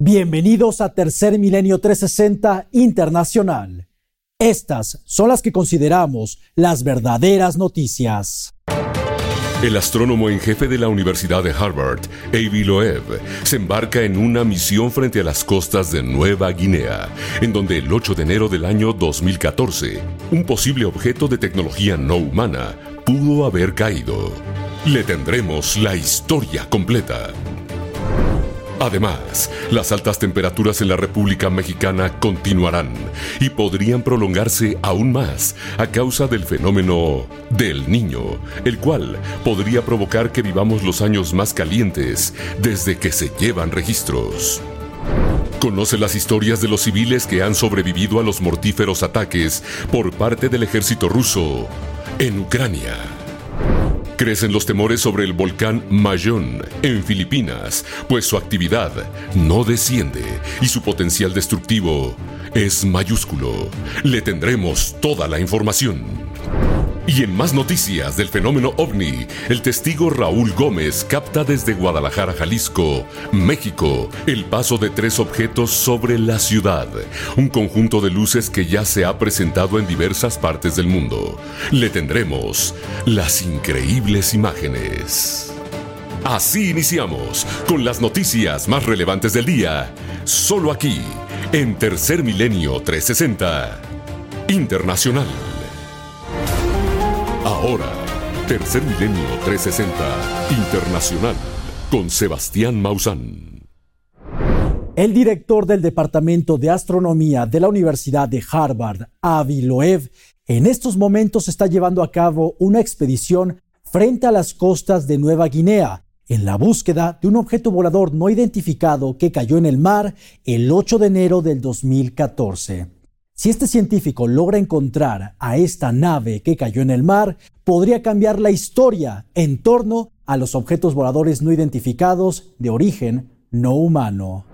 Bienvenidos a Tercer Milenio 360 Internacional. Estas son las que consideramos las verdaderas noticias. El astrónomo en jefe de la Universidad de Harvard, Avi Loeb, se embarca en una misión frente a las costas de Nueva Guinea, en donde el 8 de enero del año 2014, un posible objeto de tecnología no humana pudo haber caído. Le tendremos la historia completa. Además, las altas temperaturas en la República Mexicana continuarán y podrían prolongarse aún más a causa del fenómeno del niño, el cual podría provocar que vivamos los años más calientes desde que se llevan registros. Conoce las historias de los civiles que han sobrevivido a los mortíferos ataques por parte del ejército ruso en Ucrania. Crecen los temores sobre el volcán Mayón en Filipinas, pues su actividad no desciende y su potencial destructivo es mayúsculo. Le tendremos toda la información. Y en más noticias del fenómeno ovni, el testigo Raúl Gómez capta desde Guadalajara, Jalisco, México, el paso de tres objetos sobre la ciudad, un conjunto de luces que ya se ha presentado en diversas partes del mundo. Le tendremos las increíbles imágenes. Así iniciamos con las noticias más relevantes del día, solo aquí, en Tercer Milenio 360 Internacional. Ahora, Tercer Milenio 360 Internacional con Sebastián Maussan. El director del Departamento de Astronomía de la Universidad de Harvard, Avi Loeb, en estos momentos está llevando a cabo una expedición frente a las costas de Nueva Guinea en la búsqueda de un objeto volador no identificado que cayó en el mar el 8 de enero del 2014. Si este científico logra encontrar a esta nave que cayó en el mar, podría cambiar la historia en torno a los objetos voladores no identificados de origen no humano.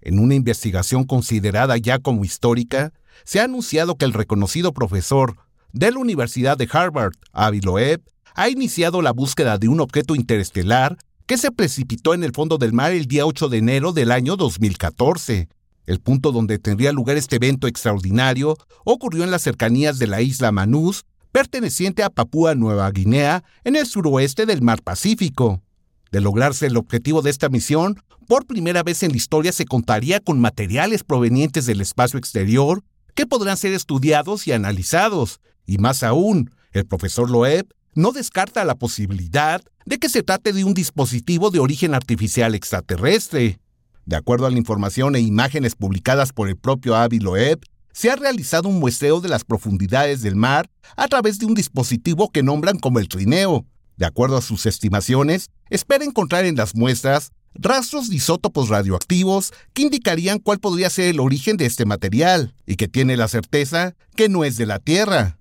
En una investigación considerada ya como histórica, se ha anunciado que el reconocido profesor de la Universidad de Harvard, Avi Loeb, ha iniciado la búsqueda de un objeto interestelar que se precipitó en el fondo del mar el día 8 de enero del año 2014 el punto donde tendría lugar este evento extraordinario ocurrió en las cercanías de la isla Manús, perteneciente a Papúa Nueva Guinea, en el suroeste del Mar Pacífico. De lograrse el objetivo de esta misión, por primera vez en la historia se contaría con materiales provenientes del espacio exterior que podrán ser estudiados y analizados. Y más aún, el profesor Loeb no descarta la posibilidad de que se trate de un dispositivo de origen artificial extraterrestre. De acuerdo a la información e imágenes publicadas por el propio Avi Loeb, se ha realizado un muestreo de las profundidades del mar a través de un dispositivo que nombran como el trineo. De acuerdo a sus estimaciones, espera encontrar en las muestras rastros de isótopos radioactivos que indicarían cuál podría ser el origen de este material y que tiene la certeza que no es de la Tierra.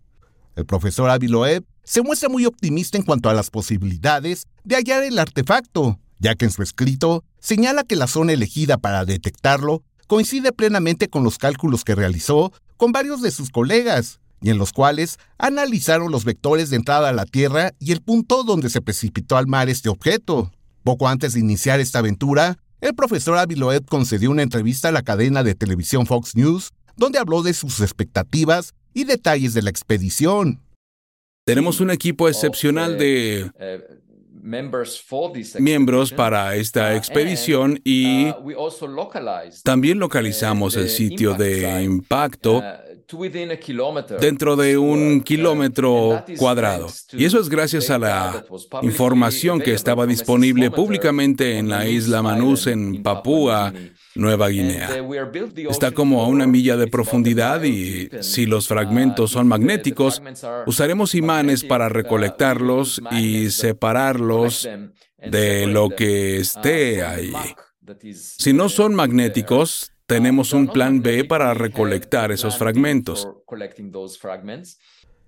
El profesor Avi Loeb se muestra muy optimista en cuanto a las posibilidades de hallar el artefacto, ya que en su escrito señala que la zona elegida para detectarlo coincide plenamente con los cálculos que realizó con varios de sus colegas, y en los cuales analizaron los vectores de entrada a la Tierra y el punto donde se precipitó al mar este objeto. Poco antes de iniciar esta aventura, el profesor Aviloed concedió una entrevista a la cadena de televisión Fox News, donde habló de sus expectativas y detalles de la expedición. Tenemos un equipo excepcional de miembros para esta uh, expedición y uh, también localizamos el sitio de impacto uh, dentro de un kilómetro cuadrado. Y eso es gracias a la información que estaba disponible públicamente en la isla Manus en Papúa Nueva Guinea. Está como a una milla de profundidad y si los fragmentos son magnéticos, usaremos imanes para recolectarlos y separarlos de lo que esté ahí. Si no son magnéticos, tenemos un plan B para recolectar esos fragmentos.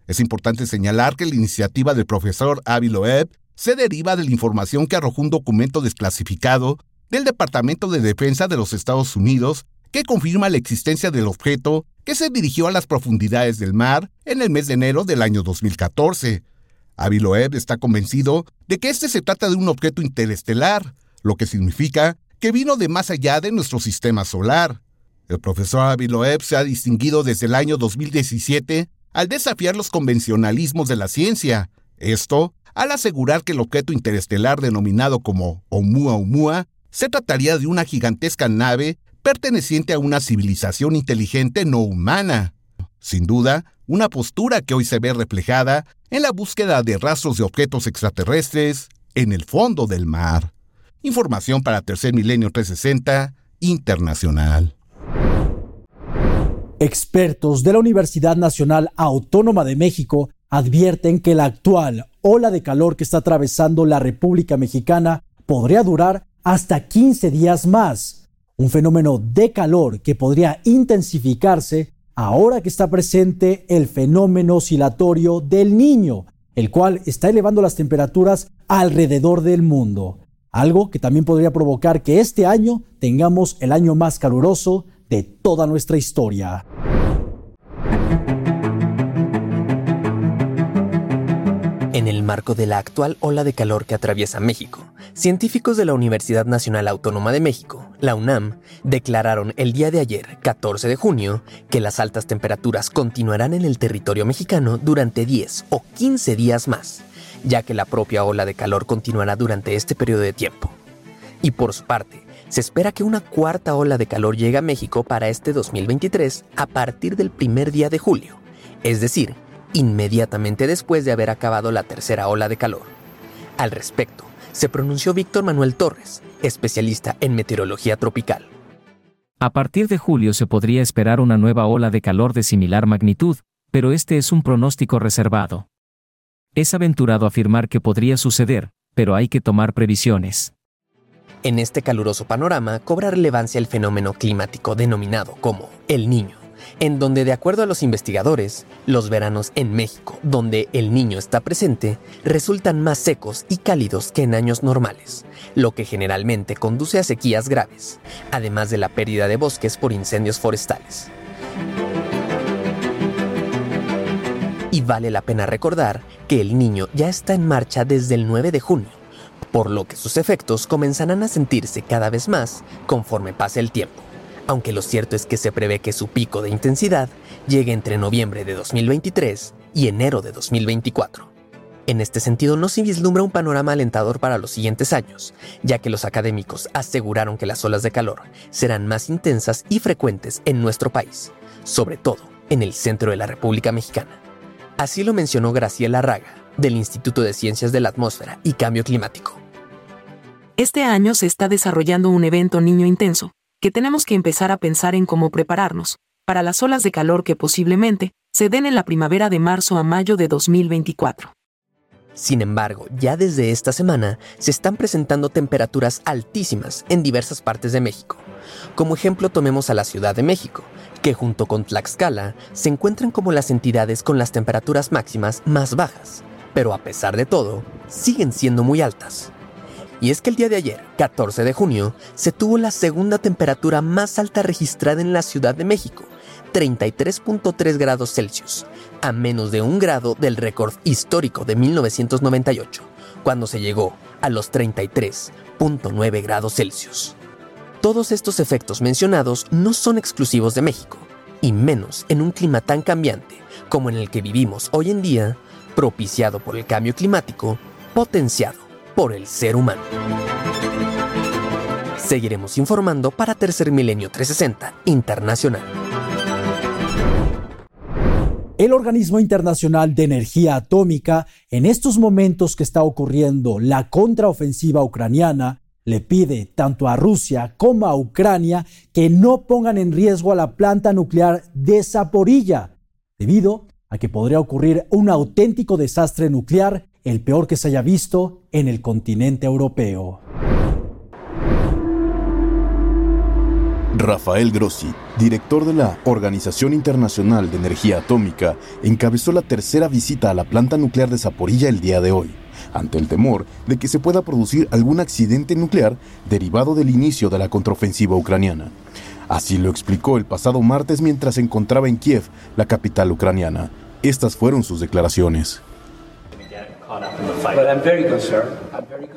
Es importante señalar que la iniciativa del profesor Avi Loeb se deriva de la información que arrojó un documento desclasificado del Departamento de Defensa de los Estados Unidos que confirma la existencia del objeto que se dirigió a las profundidades del mar en el mes de enero del año 2014. Avi Loeb está convencido de que este se trata de un objeto interestelar, lo que significa que vino de más allá de nuestro sistema solar. El profesor Avi Loeb se ha distinguido desde el año 2017 al desafiar los convencionalismos de la ciencia. Esto al asegurar que el objeto interestelar denominado como Oumuamua se trataría de una gigantesca nave perteneciente a una civilización inteligente no humana. Sin duda, una postura que hoy se ve reflejada en la búsqueda de rastros de objetos extraterrestres en el fondo del mar. Información para Tercer Milenio 360 Internacional. Expertos de la Universidad Nacional Autónoma de México advierten que la actual ola de calor que está atravesando la República Mexicana podría durar hasta 15 días más. Un fenómeno de calor que podría intensificarse ahora que está presente el fenómeno oscilatorio del niño, el cual está elevando las temperaturas alrededor del mundo. Algo que también podría provocar que este año tengamos el año más caluroso de toda nuestra historia. En el marco de la actual ola de calor que atraviesa México, científicos de la Universidad Nacional Autónoma de México, la UNAM, declararon el día de ayer, 14 de junio, que las altas temperaturas continuarán en el territorio mexicano durante 10 o 15 días más, ya que la propia ola de calor continuará durante este periodo de tiempo. Y por su parte, se espera que una cuarta ola de calor llegue a México para este 2023 a partir del primer día de julio, es decir, inmediatamente después de haber acabado la tercera ola de calor. Al respecto, se pronunció Víctor Manuel Torres, especialista en meteorología tropical. A partir de julio se podría esperar una nueva ola de calor de similar magnitud, pero este es un pronóstico reservado. Es aventurado afirmar que podría suceder, pero hay que tomar previsiones. En este caluroso panorama cobra relevancia el fenómeno climático denominado como el niño en donde de acuerdo a los investigadores, los veranos en México, donde el niño está presente, resultan más secos y cálidos que en años normales, lo que generalmente conduce a sequías graves, además de la pérdida de bosques por incendios forestales. Vale la pena recordar que el niño ya está en marcha desde el 9 de junio, por lo que sus efectos comenzarán a sentirse cada vez más conforme pase el tiempo aunque lo cierto es que se prevé que su pico de intensidad llegue entre noviembre de 2023 y enero de 2024. En este sentido, no se vislumbra un panorama alentador para los siguientes años, ya que los académicos aseguraron que las olas de calor serán más intensas y frecuentes en nuestro país, sobre todo en el centro de la República Mexicana. Así lo mencionó Graciela Raga, del Instituto de Ciencias de la Atmósfera y Cambio Climático. Este año se está desarrollando un evento niño intenso, que tenemos que empezar a pensar en cómo prepararnos para las olas de calor que posiblemente se den en la primavera de marzo a mayo de 2024. Sin embargo, ya desde esta semana se están presentando temperaturas altísimas en diversas partes de México. Como ejemplo tomemos a la Ciudad de México, que junto con Tlaxcala se encuentran como las entidades con las temperaturas máximas más bajas, pero a pesar de todo, siguen siendo muy altas. Y es que el día de ayer, 14 de junio, se tuvo la segunda temperatura más alta registrada en la Ciudad de México, 33.3 grados Celsius, a menos de un grado del récord histórico de 1998, cuando se llegó a los 33.9 grados Celsius. Todos estos efectos mencionados no son exclusivos de México, y menos en un clima tan cambiante como en el que vivimos hoy en día, propiciado por el cambio climático, potenciado por el ser humano. Seguiremos informando para Tercer Milenio 360 Internacional. El Organismo Internacional de Energía Atómica, en estos momentos que está ocurriendo la contraofensiva ucraniana, le pide tanto a Rusia como a Ucrania que no pongan en riesgo a la planta nuclear de Zaporilla, debido a que podría ocurrir un auténtico desastre nuclear el peor que se haya visto en el continente europeo. Rafael Grossi, director de la Organización Internacional de Energía Atómica, encabezó la tercera visita a la planta nuclear de Zaporilla el día de hoy, ante el temor de que se pueda producir algún accidente nuclear derivado del inicio de la contraofensiva ucraniana. Así lo explicó el pasado martes mientras se encontraba en Kiev, la capital ucraniana. Estas fueron sus declaraciones.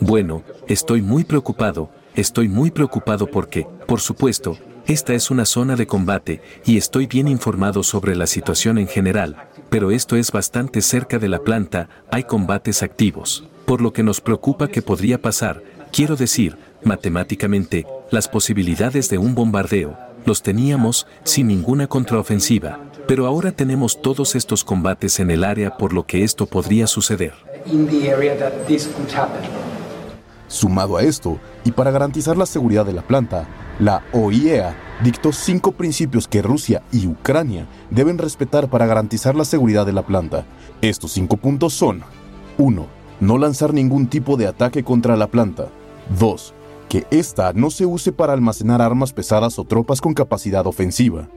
Bueno, estoy muy preocupado. estoy muy preocupado porque, por supuesto, esta es una zona de combate y estoy bien informado sobre la situación en general, pero esto es bastante cerca de la planta, hay combates activos, por lo que nos preocupa que podría pasar, quiero decir, matemáticamente, las posibilidades de un bombardeo, los teníamos sin ninguna contraofensiva, pero ahora tenemos todos estos combates en el área por lo que esto podría suceder. Sumado a esto, y para garantizar la seguridad de la planta, la OIEA dictó cinco principios que Rusia y Ucrania deben respetar para garantizar la seguridad de la planta. Estos cinco puntos son 1. No lanzar ningún tipo de ataque contra la planta. 2. Que ésta no se use para almacenar armas pesadas o tropas con capacidad ofensiva.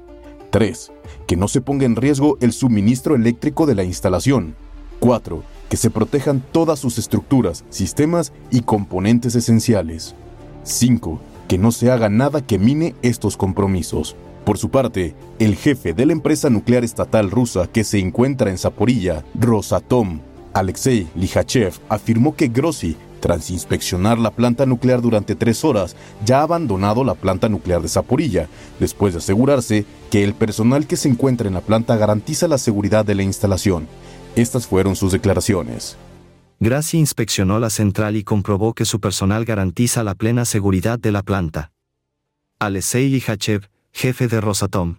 3. Que no se ponga en riesgo el suministro eléctrico de la instalación. 4 que se protejan todas sus estructuras, sistemas y componentes esenciales. 5. Que no se haga nada que mine estos compromisos. Por su parte, el jefe de la empresa nuclear estatal rusa que se encuentra en Zaporilla, Rosatom, Alexei Lihachev, afirmó que Grossi, tras inspeccionar la planta nuclear durante tres horas, ya ha abandonado la planta nuclear de Zaporilla, después de asegurarse que el personal que se encuentra en la planta garantiza la seguridad de la instalación. Estas fueron sus declaraciones. Gracie inspeccionó la central y comprobó que su personal garantiza la plena seguridad de la planta. Alexei Lihachev, jefe de Rosatom.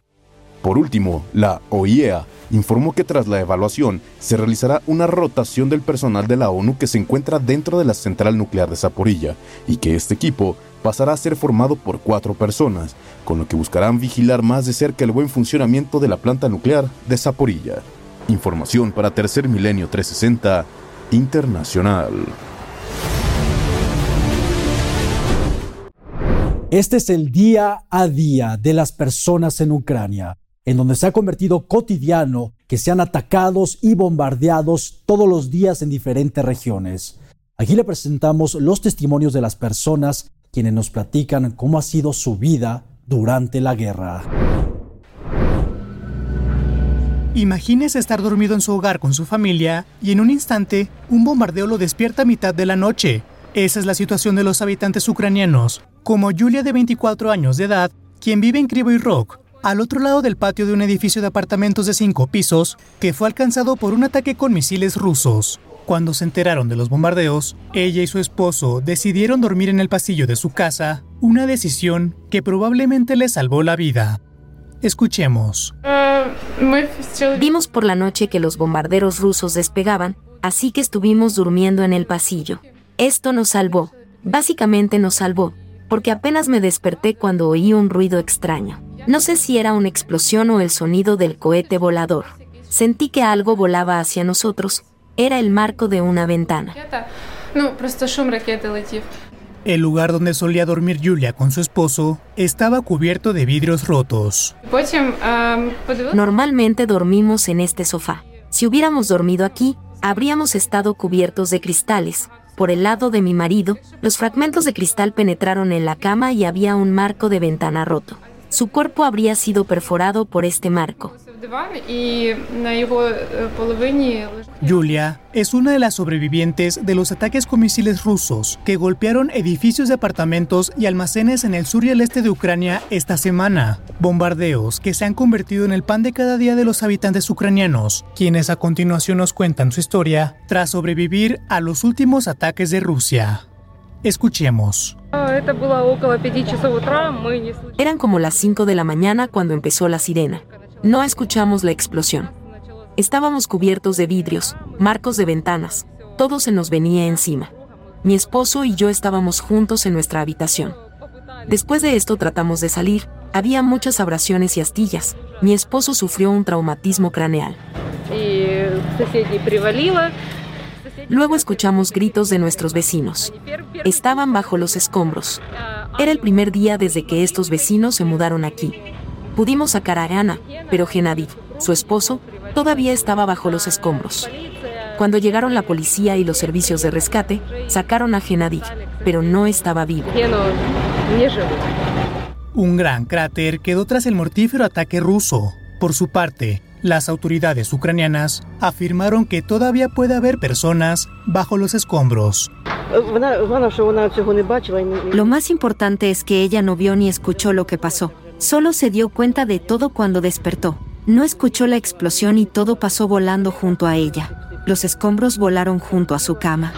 Por último, la OIEA informó que tras la evaluación se realizará una rotación del personal de la ONU que se encuentra dentro de la central nuclear de Zaporilla y que este equipo pasará a ser formado por cuatro personas, con lo que buscarán vigilar más de cerca el buen funcionamiento de la planta nuclear de Zaporilla. Información para Tercer Milenio 360 Internacional. Este es el día a día de las personas en Ucrania, en donde se ha convertido cotidiano que sean atacados y bombardeados todos los días en diferentes regiones. Aquí le presentamos los testimonios de las personas quienes nos platican cómo ha sido su vida durante la guerra. Imagínese estar dormido en su hogar con su familia y en un instante un bombardeo lo despierta a mitad de la noche. Esa es la situación de los habitantes ucranianos, como Julia de 24 años de edad, quien vive en Krivoy Rock, al otro lado del patio de un edificio de apartamentos de cinco pisos, que fue alcanzado por un ataque con misiles rusos. Cuando se enteraron de los bombardeos, ella y su esposo decidieron dormir en el pasillo de su casa, una decisión que probablemente les salvó la vida. Escuchemos. Vimos por la noche que los bombarderos rusos despegaban, así que estuvimos durmiendo en el pasillo. Esto nos salvó. Básicamente nos salvó, porque apenas me desperté cuando oí un ruido extraño. No sé si era una explosión o el sonido del cohete volador. Sentí que algo volaba hacia nosotros. Era el marco de una ventana. El lugar donde solía dormir Julia con su esposo estaba cubierto de vidrios rotos. Normalmente dormimos en este sofá. Si hubiéramos dormido aquí, habríamos estado cubiertos de cristales. Por el lado de mi marido, los fragmentos de cristal penetraron en la cama y había un marco de ventana roto. Su cuerpo habría sido perforado por este marco. Julia es una de las sobrevivientes de los ataques con misiles rusos que golpearon edificios de apartamentos y almacenes en el sur y el este de Ucrania esta semana. Bombardeos que se han convertido en el pan de cada día de los habitantes ucranianos, quienes a continuación nos cuentan su historia tras sobrevivir a los últimos ataques de Rusia. Escuchemos. Eran como las 5 de la mañana cuando empezó la sirena. No escuchamos la explosión. Estábamos cubiertos de vidrios, marcos de ventanas, todo se nos venía encima. Mi esposo y yo estábamos juntos en nuestra habitación. Después de esto tratamos de salir, había muchas abrasiones y astillas. Mi esposo sufrió un traumatismo craneal. Luego escuchamos gritos de nuestros vecinos. Estaban bajo los escombros. Era el primer día desde que estos vecinos se mudaron aquí. Pudimos sacar a Ana, pero Genadi, su esposo, todavía estaba bajo los escombros. Cuando llegaron la policía y los servicios de rescate, sacaron a Genadi, pero no estaba vivo. Un gran cráter quedó tras el mortífero ataque ruso. Por su parte, las autoridades ucranianas afirmaron que todavía puede haber personas bajo los escombros. Lo más importante es que ella no vio ni escuchó lo que pasó. Solo se dio cuenta de todo cuando despertó. No escuchó la explosión y todo pasó volando junto a ella. Los escombros volaron junto a su cama.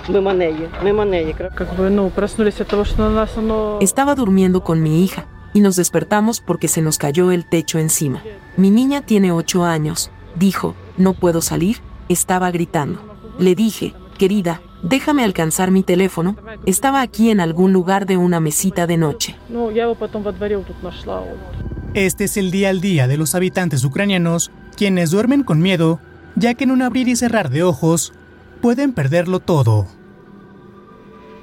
Estaba durmiendo con mi hija y nos despertamos porque se nos cayó el techo encima. Mi niña tiene ocho años. Dijo, no puedo salir. Estaba gritando. Le dije, querida, déjame alcanzar mi teléfono. Estaba aquí en algún lugar de una mesita de noche. Este es el día al día de los habitantes ucranianos, quienes duermen con miedo, ya que en un abrir y cerrar de ojos pueden perderlo todo.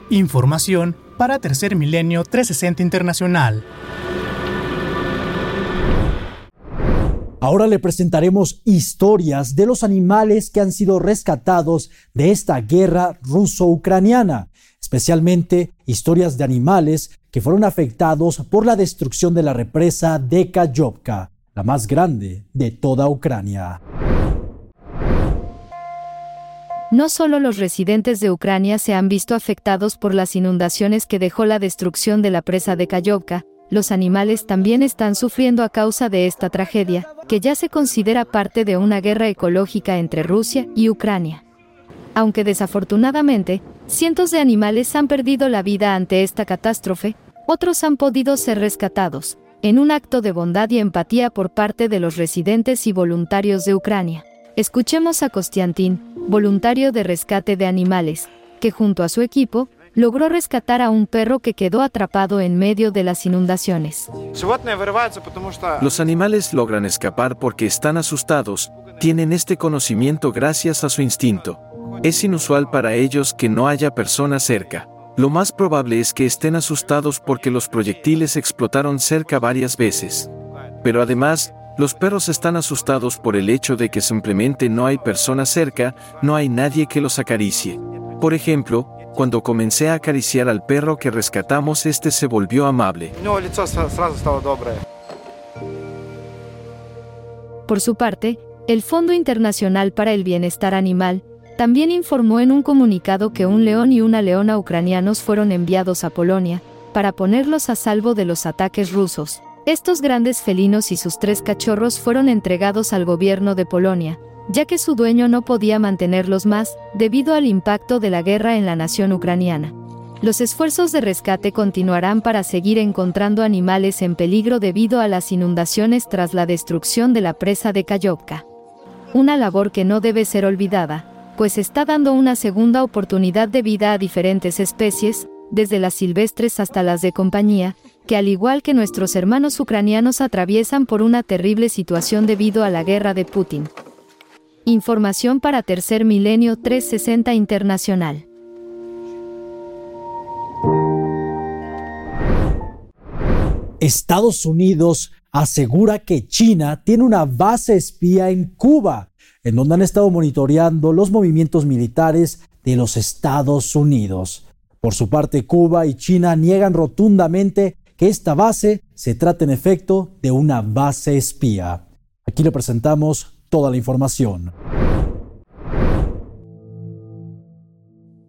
Información para Tercer Milenio 360 Internacional. Ahora le presentaremos historias de los animales que han sido rescatados de esta guerra ruso-ucraniana, especialmente historias de animales que fueron afectados por la destrucción de la represa de Kayovka, la más grande de toda Ucrania. No solo los residentes de Ucrania se han visto afectados por las inundaciones que dejó la destrucción de la presa de Kayovka, los animales también están sufriendo a causa de esta tragedia, que ya se considera parte de una guerra ecológica entre Rusia y Ucrania. Aunque desafortunadamente, cientos de animales han perdido la vida ante esta catástrofe, otros han podido ser rescatados, en un acto de bondad y empatía por parte de los residentes y voluntarios de Ucrania. Escuchemos a Kostiantin, voluntario de rescate de animales, que junto a su equipo logró rescatar a un perro que quedó atrapado en medio de las inundaciones. Los animales logran escapar porque están asustados, tienen este conocimiento gracias a su instinto. Es inusual para ellos que no haya personas cerca. Lo más probable es que estén asustados porque los proyectiles explotaron cerca varias veces. Pero además, los perros están asustados por el hecho de que simplemente no hay personas cerca, no hay nadie que los acaricie. Por ejemplo, cuando comencé a acariciar al perro que rescatamos, este se volvió amable. Por su parte, el Fondo Internacional para el Bienestar Animal también informó en un comunicado que un león y una leona ucranianos fueron enviados a Polonia para ponerlos a salvo de los ataques rusos. Estos grandes felinos y sus tres cachorros fueron entregados al gobierno de Polonia, ya que su dueño no podía mantenerlos más, debido al impacto de la guerra en la nación ucraniana. Los esfuerzos de rescate continuarán para seguir encontrando animales en peligro debido a las inundaciones tras la destrucción de la presa de Kayovka. Una labor que no debe ser olvidada, pues está dando una segunda oportunidad de vida a diferentes especies, desde las silvestres hasta las de compañía, que al igual que nuestros hermanos ucranianos atraviesan por una terrible situación debido a la guerra de Putin. Información para Tercer Milenio 360 Internacional. Estados Unidos asegura que China tiene una base espía en Cuba, en donde han estado monitoreando los movimientos militares de los Estados Unidos. Por su parte, Cuba y China niegan rotundamente que esta base se trata en efecto de una base espía. Aquí le presentamos toda la información.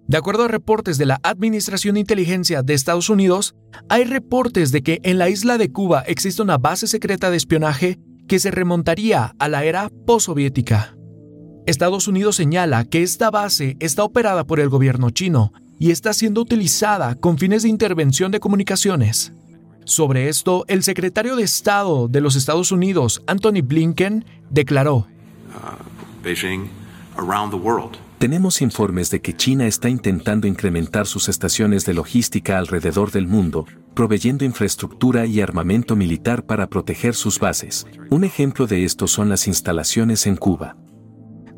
De acuerdo a reportes de la Administración de Inteligencia de Estados Unidos, hay reportes de que en la isla de Cuba existe una base secreta de espionaje que se remontaría a la era postsoviética. Estados Unidos señala que esta base está operada por el gobierno chino y está siendo utilizada con fines de intervención de comunicaciones. Sobre esto, el secretario de Estado de los Estados Unidos, Anthony Blinken, declaró, Tenemos informes de que China está intentando incrementar sus estaciones de logística alrededor del mundo, proveyendo infraestructura y armamento militar para proteger sus bases. Un ejemplo de esto son las instalaciones en Cuba.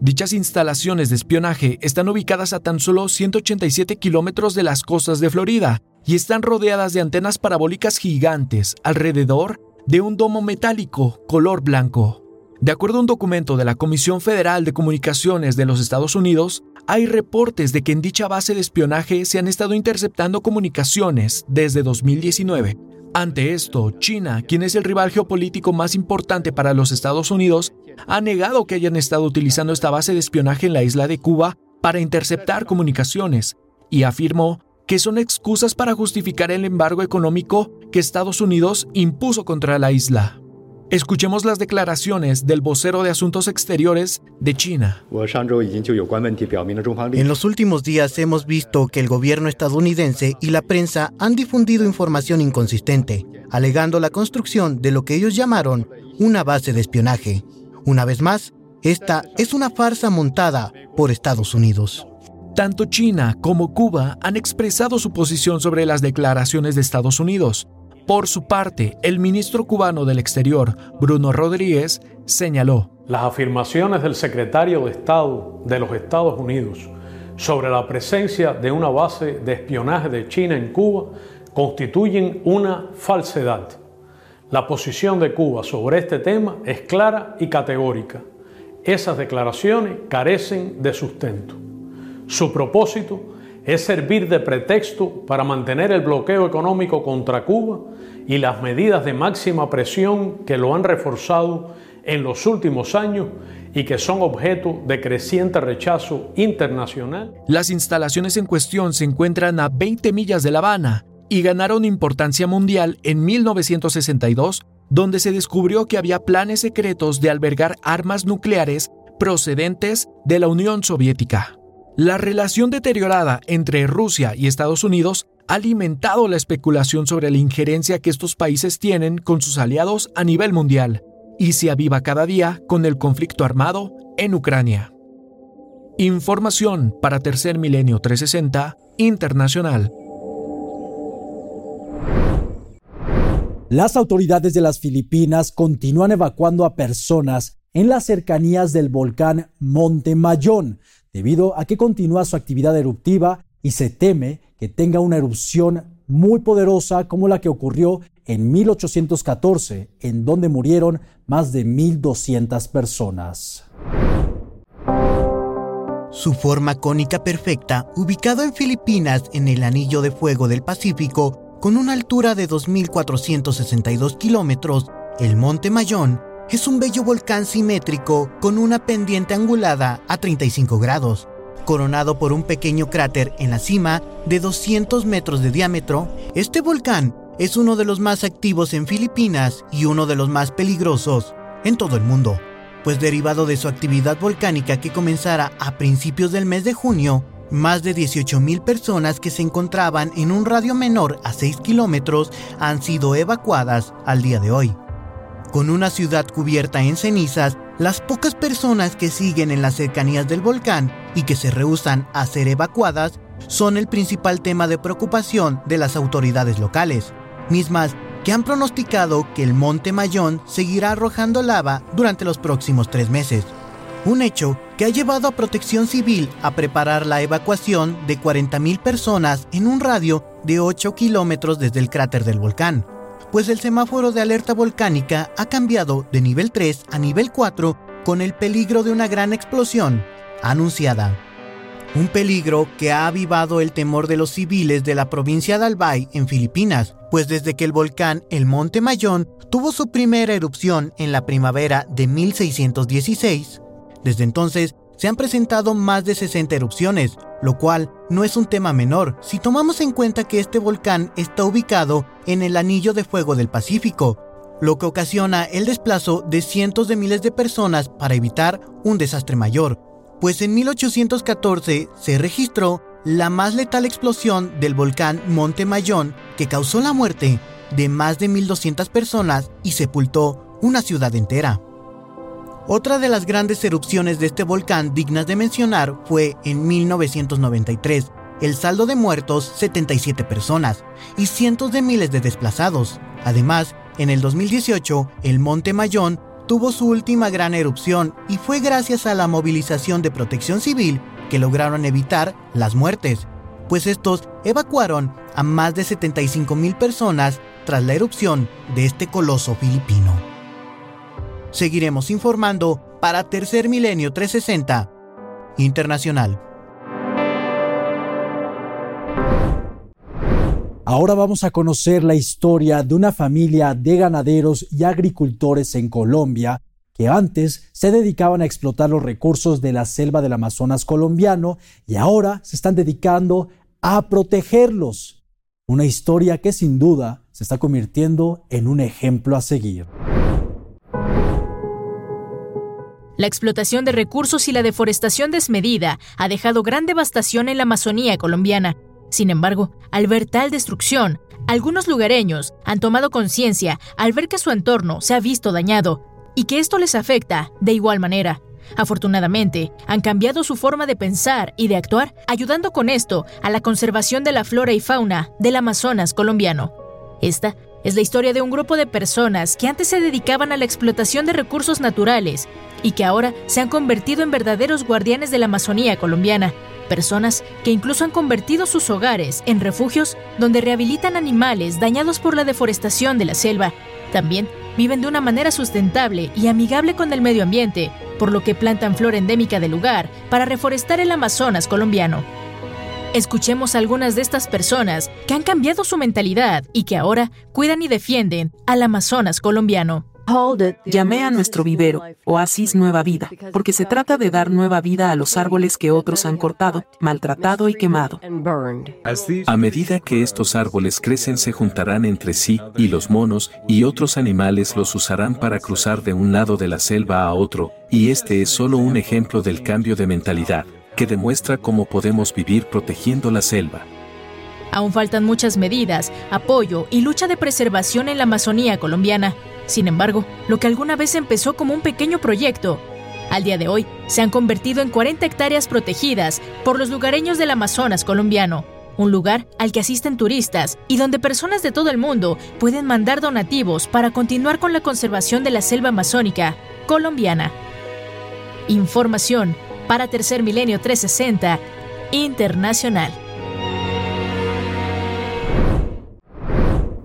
Dichas instalaciones de espionaje están ubicadas a tan solo 187 kilómetros de las costas de Florida y están rodeadas de antenas parabólicas gigantes alrededor de un domo metálico color blanco. De acuerdo a un documento de la Comisión Federal de Comunicaciones de los Estados Unidos, hay reportes de que en dicha base de espionaje se han estado interceptando comunicaciones desde 2019. Ante esto, China, quien es el rival geopolítico más importante para los Estados Unidos, ha negado que hayan estado utilizando esta base de espionaje en la isla de Cuba para interceptar comunicaciones y afirmó que son excusas para justificar el embargo económico que Estados Unidos impuso contra la isla. Escuchemos las declaraciones del vocero de Asuntos Exteriores de China. En los últimos días hemos visto que el gobierno estadounidense y la prensa han difundido información inconsistente, alegando la construcción de lo que ellos llamaron una base de espionaje. Una vez más, esta es una farsa montada por Estados Unidos. Tanto China como Cuba han expresado su posición sobre las declaraciones de Estados Unidos, por su parte, el ministro cubano del Exterior, Bruno Rodríguez, señaló. Las afirmaciones del secretario de Estado de los Estados Unidos sobre la presencia de una base de espionaje de China en Cuba constituyen una falsedad. La posición de Cuba sobre este tema es clara y categórica. Esas declaraciones carecen de sustento. Su propósito es servir de pretexto para mantener el bloqueo económico contra Cuba y las medidas de máxima presión que lo han reforzado en los últimos años y que son objeto de creciente rechazo internacional. Las instalaciones en cuestión se encuentran a 20 millas de La Habana y ganaron importancia mundial en 1962, donde se descubrió que había planes secretos de albergar armas nucleares procedentes de la Unión Soviética. La relación deteriorada entre Rusia y Estados Unidos ha alimentado la especulación sobre la injerencia que estos países tienen con sus aliados a nivel mundial y se aviva cada día con el conflicto armado en Ucrania. Información para Tercer Milenio 360 Internacional. Las autoridades de las Filipinas continúan evacuando a personas en las cercanías del volcán Monte Mayón, debido a que continúa su actividad eruptiva y se teme que tenga una erupción muy poderosa como la que ocurrió en 1814, en donde murieron más de 1.200 personas. Su forma cónica perfecta, ubicado en Filipinas en el Anillo de Fuego del Pacífico, con una altura de 2.462 kilómetros, el Monte Mayón es un bello volcán simétrico con una pendiente angulada a 35 grados. Coronado por un pequeño cráter en la cima de 200 metros de diámetro, este volcán es uno de los más activos en Filipinas y uno de los más peligrosos en todo el mundo, pues derivado de su actividad volcánica que comenzara a principios del mes de junio, más de 18.000 personas que se encontraban en un radio menor a 6 kilómetros han sido evacuadas al día de hoy. Con una ciudad cubierta en cenizas, las pocas personas que siguen en las cercanías del volcán y que se rehusan a ser evacuadas son el principal tema de preocupación de las autoridades locales, mismas que han pronosticado que el Monte Mayón seguirá arrojando lava durante los próximos tres meses. Un hecho que ha llevado a Protección Civil a preparar la evacuación de 40.000 personas en un radio de 8 kilómetros desde el cráter del volcán pues el semáforo de alerta volcánica ha cambiado de nivel 3 a nivel 4 con el peligro de una gran explosión anunciada. Un peligro que ha avivado el temor de los civiles de la provincia de Albay en Filipinas, pues desde que el volcán El Monte Mayón tuvo su primera erupción en la primavera de 1616, desde entonces se han presentado más de 60 erupciones, lo cual no es un tema menor si tomamos en cuenta que este volcán está ubicado en el anillo de fuego del Pacífico, lo que ocasiona el desplazo de cientos de miles de personas para evitar un desastre mayor, pues en 1814 se registró la más letal explosión del volcán Monte Mayón que causó la muerte de más de 1.200 personas y sepultó una ciudad entera. Otra de las grandes erupciones de este volcán dignas de mencionar fue en 1993. El saldo de muertos, 77 personas y cientos de miles de desplazados. Además, en el 2018, el Monte Mayón tuvo su última gran erupción y fue gracias a la movilización de protección civil que lograron evitar las muertes, pues estos evacuaron a más de 75 mil personas tras la erupción de este coloso filipino. Seguiremos informando para Tercer Milenio 360 Internacional. Ahora vamos a conocer la historia de una familia de ganaderos y agricultores en Colombia que antes se dedicaban a explotar los recursos de la selva del Amazonas colombiano y ahora se están dedicando a protegerlos. Una historia que sin duda se está convirtiendo en un ejemplo a seguir. La explotación de recursos y la deforestación desmedida ha dejado gran devastación en la Amazonía colombiana. Sin embargo, al ver tal destrucción, algunos lugareños han tomado conciencia al ver que su entorno se ha visto dañado y que esto les afecta de igual manera. Afortunadamente, han cambiado su forma de pensar y de actuar, ayudando con esto a la conservación de la flora y fauna del Amazonas colombiano. Esta es la historia de un grupo de personas que antes se dedicaban a la explotación de recursos naturales y que ahora se han convertido en verdaderos guardianes de la Amazonía colombiana. Personas que incluso han convertido sus hogares en refugios donde rehabilitan animales dañados por la deforestación de la selva. También viven de una manera sustentable y amigable con el medio ambiente, por lo que plantan flora endémica del lugar para reforestar el Amazonas colombiano. Escuchemos a algunas de estas personas que han cambiado su mentalidad y que ahora cuidan y defienden al Amazonas colombiano. Llamé a nuestro vivero, Oasis Nueva Vida, porque se trata de dar nueva vida a los árboles que otros han cortado, maltratado y quemado. A medida que estos árboles crecen se juntarán entre sí y los monos y otros animales los usarán para cruzar de un lado de la selva a otro, y este es solo un ejemplo del cambio de mentalidad, que demuestra cómo podemos vivir protegiendo la selva. Aún faltan muchas medidas, apoyo y lucha de preservación en la Amazonía colombiana. Sin embargo, lo que alguna vez empezó como un pequeño proyecto, al día de hoy se han convertido en 40 hectáreas protegidas por los lugareños del Amazonas colombiano, un lugar al que asisten turistas y donde personas de todo el mundo pueden mandar donativos para continuar con la conservación de la selva amazónica colombiana. Información para Tercer Milenio 360 Internacional.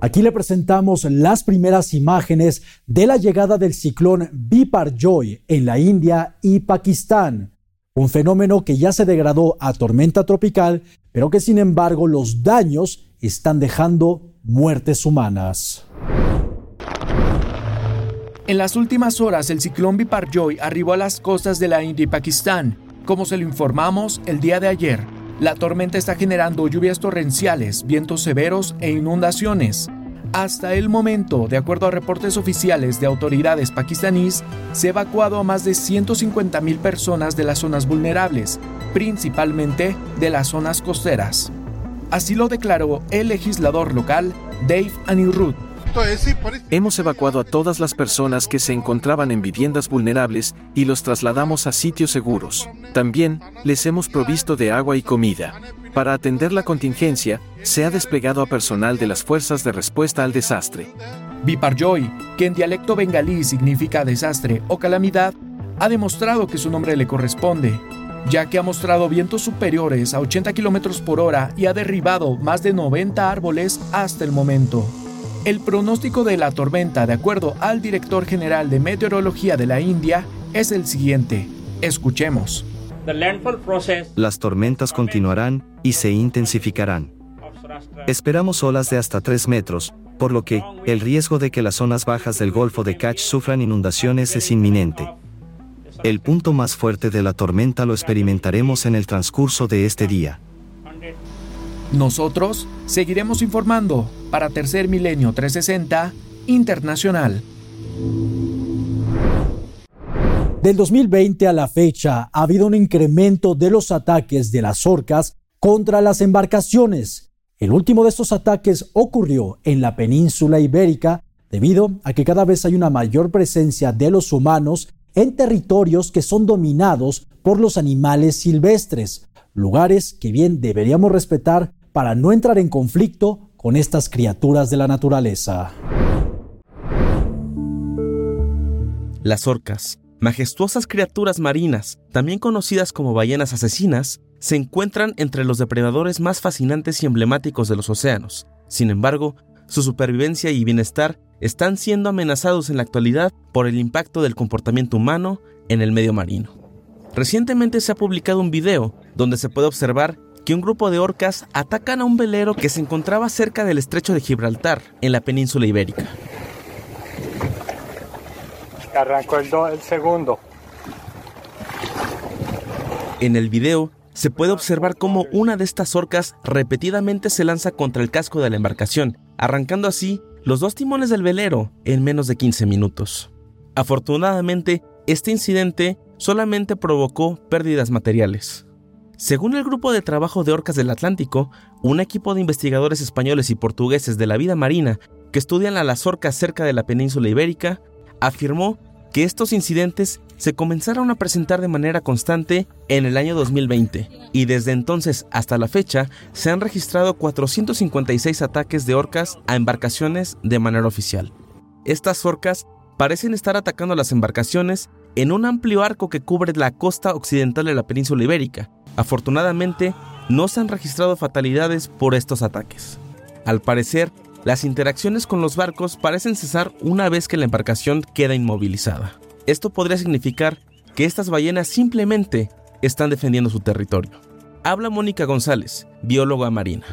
Aquí le presentamos las primeras imágenes de la llegada del ciclón Biparjoy en la India y Pakistán, un fenómeno que ya se degradó a tormenta tropical, pero que sin embargo los daños están dejando muertes humanas. En las últimas horas, el ciclón Biparjoy arribó a las costas de la India y Pakistán. Como se lo informamos el día de ayer, la tormenta está generando lluvias torrenciales, vientos severos e inundaciones. Hasta el momento, de acuerdo a reportes oficiales de autoridades pakistaníes, se ha evacuado a más de 150.000 personas de las zonas vulnerables, principalmente de las zonas costeras. Así lo declaró el legislador local Dave Anirudh. Hemos evacuado a todas las personas que se encontraban en viviendas vulnerables y los trasladamos a sitios seguros. También les hemos provisto de agua y comida. Para atender la contingencia, se ha desplegado a personal de las fuerzas de respuesta al desastre. Biparjoy, que en dialecto bengalí significa desastre o calamidad, ha demostrado que su nombre le corresponde, ya que ha mostrado vientos superiores a 80 km por hora y ha derribado más de 90 árboles hasta el momento. El pronóstico de la tormenta, de acuerdo al director general de meteorología de la India, es el siguiente. Escuchemos. Las tormentas continuarán y se intensificarán. Esperamos olas de hasta 3 metros, por lo que el riesgo de que las zonas bajas del Golfo de Kach sufran inundaciones es inminente. El punto más fuerte de la tormenta lo experimentaremos en el transcurso de este día. Nosotros seguiremos informando para Tercer Milenio 360 Internacional. Del 2020 a la fecha ha habido un incremento de los ataques de las orcas contra las embarcaciones. El último de estos ataques ocurrió en la península ibérica debido a que cada vez hay una mayor presencia de los humanos en territorios que son dominados por los animales silvestres, lugares que bien deberíamos respetar para no entrar en conflicto con estas criaturas de la naturaleza. Las orcas, majestuosas criaturas marinas, también conocidas como ballenas asesinas, se encuentran entre los depredadores más fascinantes y emblemáticos de los océanos. Sin embargo, su supervivencia y bienestar están siendo amenazados en la actualidad por el impacto del comportamiento humano en el medio marino. Recientemente se ha publicado un video donde se puede observar que un grupo de orcas atacan a un velero que se encontraba cerca del estrecho de Gibraltar, en la península ibérica. Arrancó el, el segundo. En el video se puede observar cómo una de estas orcas repetidamente se lanza contra el casco de la embarcación, arrancando así los dos timones del velero en menos de 15 minutos. Afortunadamente, este incidente solamente provocó pérdidas materiales. Según el Grupo de Trabajo de Orcas del Atlántico, un equipo de investigadores españoles y portugueses de la vida marina que estudian a las orcas cerca de la península ibérica, afirmó que estos incidentes se comenzaron a presentar de manera constante en el año 2020 y desde entonces hasta la fecha se han registrado 456 ataques de orcas a embarcaciones de manera oficial. Estas orcas parecen estar atacando las embarcaciones en un amplio arco que cubre la costa occidental de la península ibérica. Afortunadamente, no se han registrado fatalidades por estos ataques. Al parecer, las interacciones con los barcos parecen cesar una vez que la embarcación queda inmovilizada. Esto podría significar que estas ballenas simplemente están defendiendo su territorio. Habla Mónica González, bióloga marina.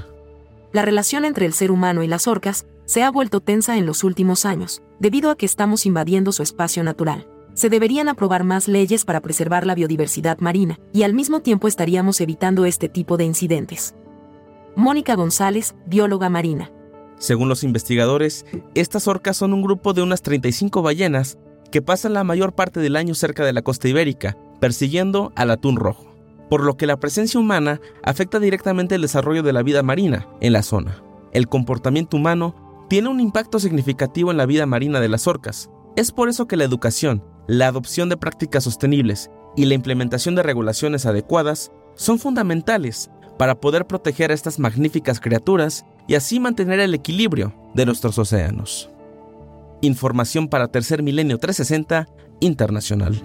La relación entre el ser humano y las orcas se ha vuelto tensa en los últimos años, debido a que estamos invadiendo su espacio natural. Se deberían aprobar más leyes para preservar la biodiversidad marina, y al mismo tiempo estaríamos evitando este tipo de incidentes. Mónica González, bióloga marina. Según los investigadores, estas orcas son un grupo de unas 35 ballenas que pasan la mayor parte del año cerca de la costa ibérica, persiguiendo al atún rojo, por lo que la presencia humana afecta directamente el desarrollo de la vida marina en la zona. El comportamiento humano tiene un impacto significativo en la vida marina de las orcas. Es por eso que la educación, la adopción de prácticas sostenibles y la implementación de regulaciones adecuadas son fundamentales para poder proteger a estas magníficas criaturas y así mantener el equilibrio de nuestros océanos. Información para Tercer Milenio 360 Internacional.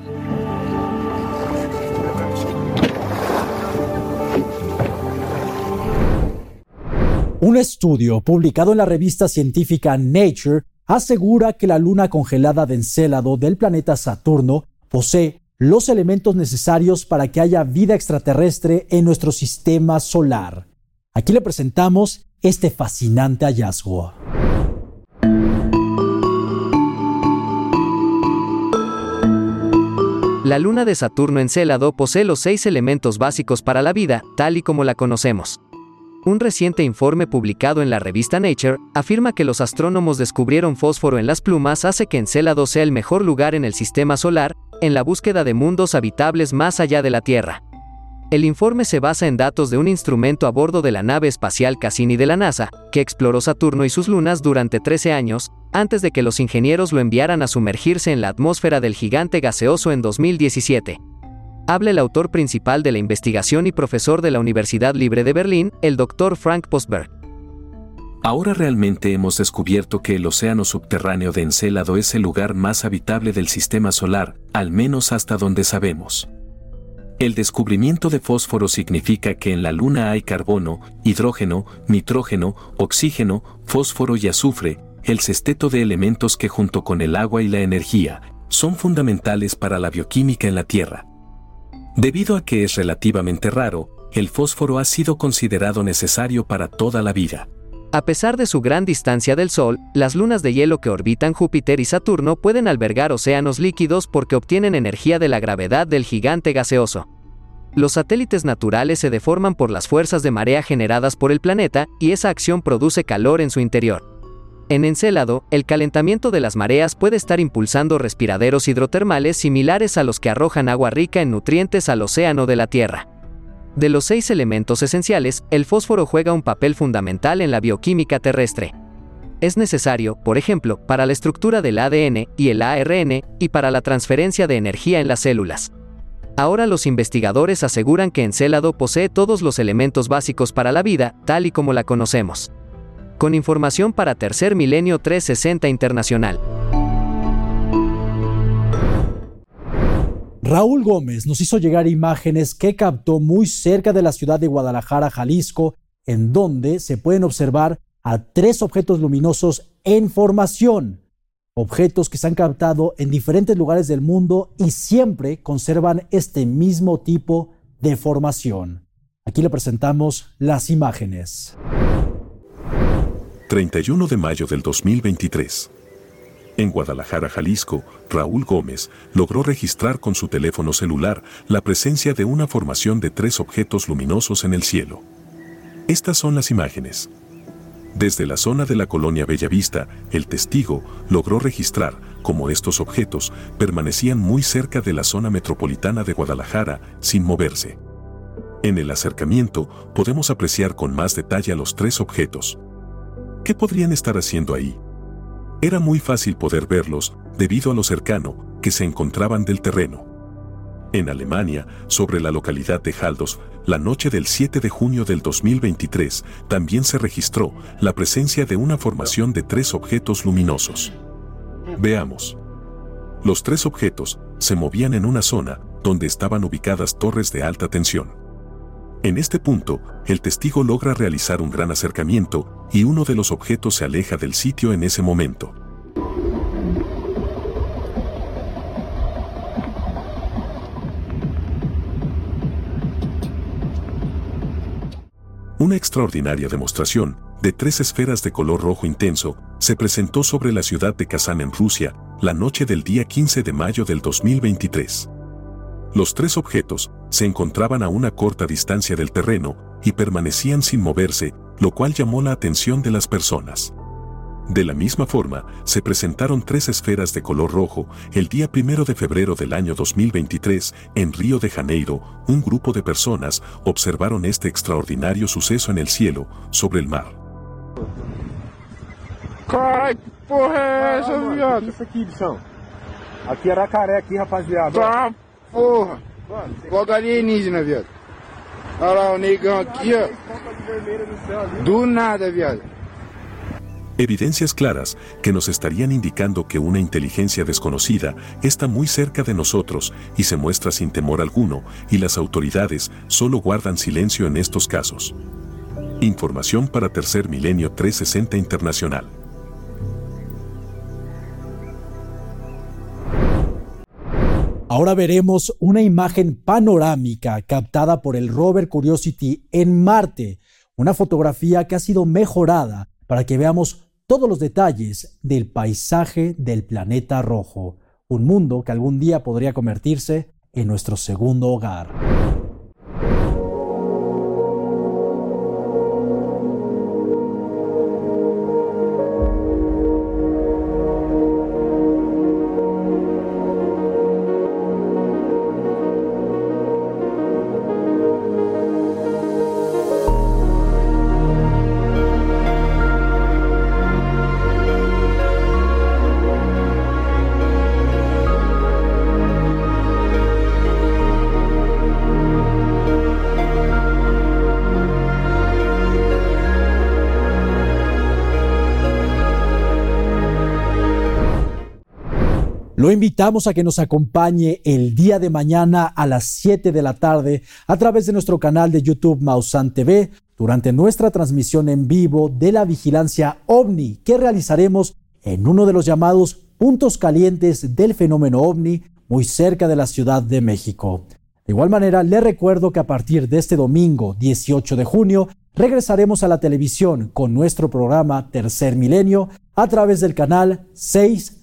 Un estudio publicado en la revista científica Nature asegura que la luna congelada de Encélado del planeta Saturno posee los elementos necesarios para que haya vida extraterrestre en nuestro sistema solar. Aquí le presentamos este fascinante hallazgo. La luna de Saturno Encélado posee los seis elementos básicos para la vida, tal y como la conocemos. Un reciente informe publicado en la revista Nature afirma que los astrónomos descubrieron fósforo en las plumas hace que Encélado sea el mejor lugar en el sistema solar en la búsqueda de mundos habitables más allá de la Tierra. El informe se basa en datos de un instrumento a bordo de la nave espacial Cassini de la NASA, que exploró Saturno y sus lunas durante 13 años, antes de que los ingenieros lo enviaran a sumergirse en la atmósfera del gigante gaseoso en 2017. Habla el autor principal de la investigación y profesor de la Universidad Libre de Berlín, el Dr. Frank Postberg. Ahora realmente hemos descubierto que el océano subterráneo de Encélado es el lugar más habitable del sistema solar, al menos hasta donde sabemos. El descubrimiento de fósforo significa que en la Luna hay carbono, hidrógeno, nitrógeno, oxígeno, fósforo y azufre, el sesteto de elementos que junto con el agua y la energía, son fundamentales para la bioquímica en la Tierra. Debido a que es relativamente raro, el fósforo ha sido considerado necesario para toda la vida. A pesar de su gran distancia del Sol, las lunas de hielo que orbitan Júpiter y Saturno pueden albergar océanos líquidos porque obtienen energía de la gravedad del gigante gaseoso. Los satélites naturales se deforman por las fuerzas de marea generadas por el planeta y esa acción produce calor en su interior. En Encélado, el calentamiento de las mareas puede estar impulsando respiraderos hidrotermales similares a los que arrojan agua rica en nutrientes al océano de la Tierra. De los seis elementos esenciales, el fósforo juega un papel fundamental en la bioquímica terrestre. Es necesario, por ejemplo, para la estructura del ADN y el ARN y para la transferencia de energía en las células. Ahora los investigadores aseguran que Encélado posee todos los elementos básicos para la vida, tal y como la conocemos. Con información para Tercer Milenio 360 Internacional. Raúl Gómez nos hizo llegar imágenes que captó muy cerca de la ciudad de Guadalajara, Jalisco, en donde se pueden observar a tres objetos luminosos en formación. Objetos que se han captado en diferentes lugares del mundo y siempre conservan este mismo tipo de formación. Aquí le presentamos las imágenes. 31 de mayo del 2023. En Guadalajara, Jalisco, Raúl Gómez logró registrar con su teléfono celular la presencia de una formación de tres objetos luminosos en el cielo. Estas son las imágenes. Desde la zona de la colonia Bellavista, el testigo logró registrar cómo estos objetos permanecían muy cerca de la zona metropolitana de Guadalajara sin moverse. En el acercamiento podemos apreciar con más detalle a los tres objetos. ¿Qué podrían estar haciendo ahí? Era muy fácil poder verlos debido a lo cercano que se encontraban del terreno. En Alemania, sobre la localidad de Haldos, la noche del 7 de junio del 2023, también se registró la presencia de una formación de tres objetos luminosos. Veamos. Los tres objetos se movían en una zona donde estaban ubicadas torres de alta tensión. En este punto, el testigo logra realizar un gran acercamiento y uno de los objetos se aleja del sitio en ese momento. Una extraordinaria demostración de tres esferas de color rojo intenso se presentó sobre la ciudad de Kazán en Rusia la noche del día 15 de mayo del 2023. Los tres objetos se encontraban a una corta distancia del terreno y permanecían sin moverse, lo cual llamó la atención de las personas. De la misma forma, se presentaron tres esferas de color rojo el día primero de febrero del año 2023 en Río de Janeiro. Un grupo de personas observaron este extraordinario suceso en el cielo, sobre el mar. Porra, igual alienígena, viado. Olha o ó. Do nada, viado. Evidencias claras que nos estarían indicando que una inteligencia desconocida está muy cerca de nosotros y se muestra sin temor alguno, y las autoridades solo guardan silencio en estos casos. Información para Tercer Milenio 360 Internacional. Ahora veremos una imagen panorámica captada por el rover Curiosity en Marte, una fotografía que ha sido mejorada para que veamos todos los detalles del paisaje del planeta rojo, un mundo que algún día podría convertirse en nuestro segundo hogar. Lo invitamos a que nos acompañe el día de mañana a las 7 de la tarde a través de nuestro canal de YouTube Mausan TV durante nuestra transmisión en vivo de la vigilancia ovni que realizaremos en uno de los llamados puntos calientes del fenómeno ovni muy cerca de la Ciudad de México. De igual manera, le recuerdo que a partir de este domingo 18 de junio regresaremos a la televisión con nuestro programa Tercer Milenio a través del canal 6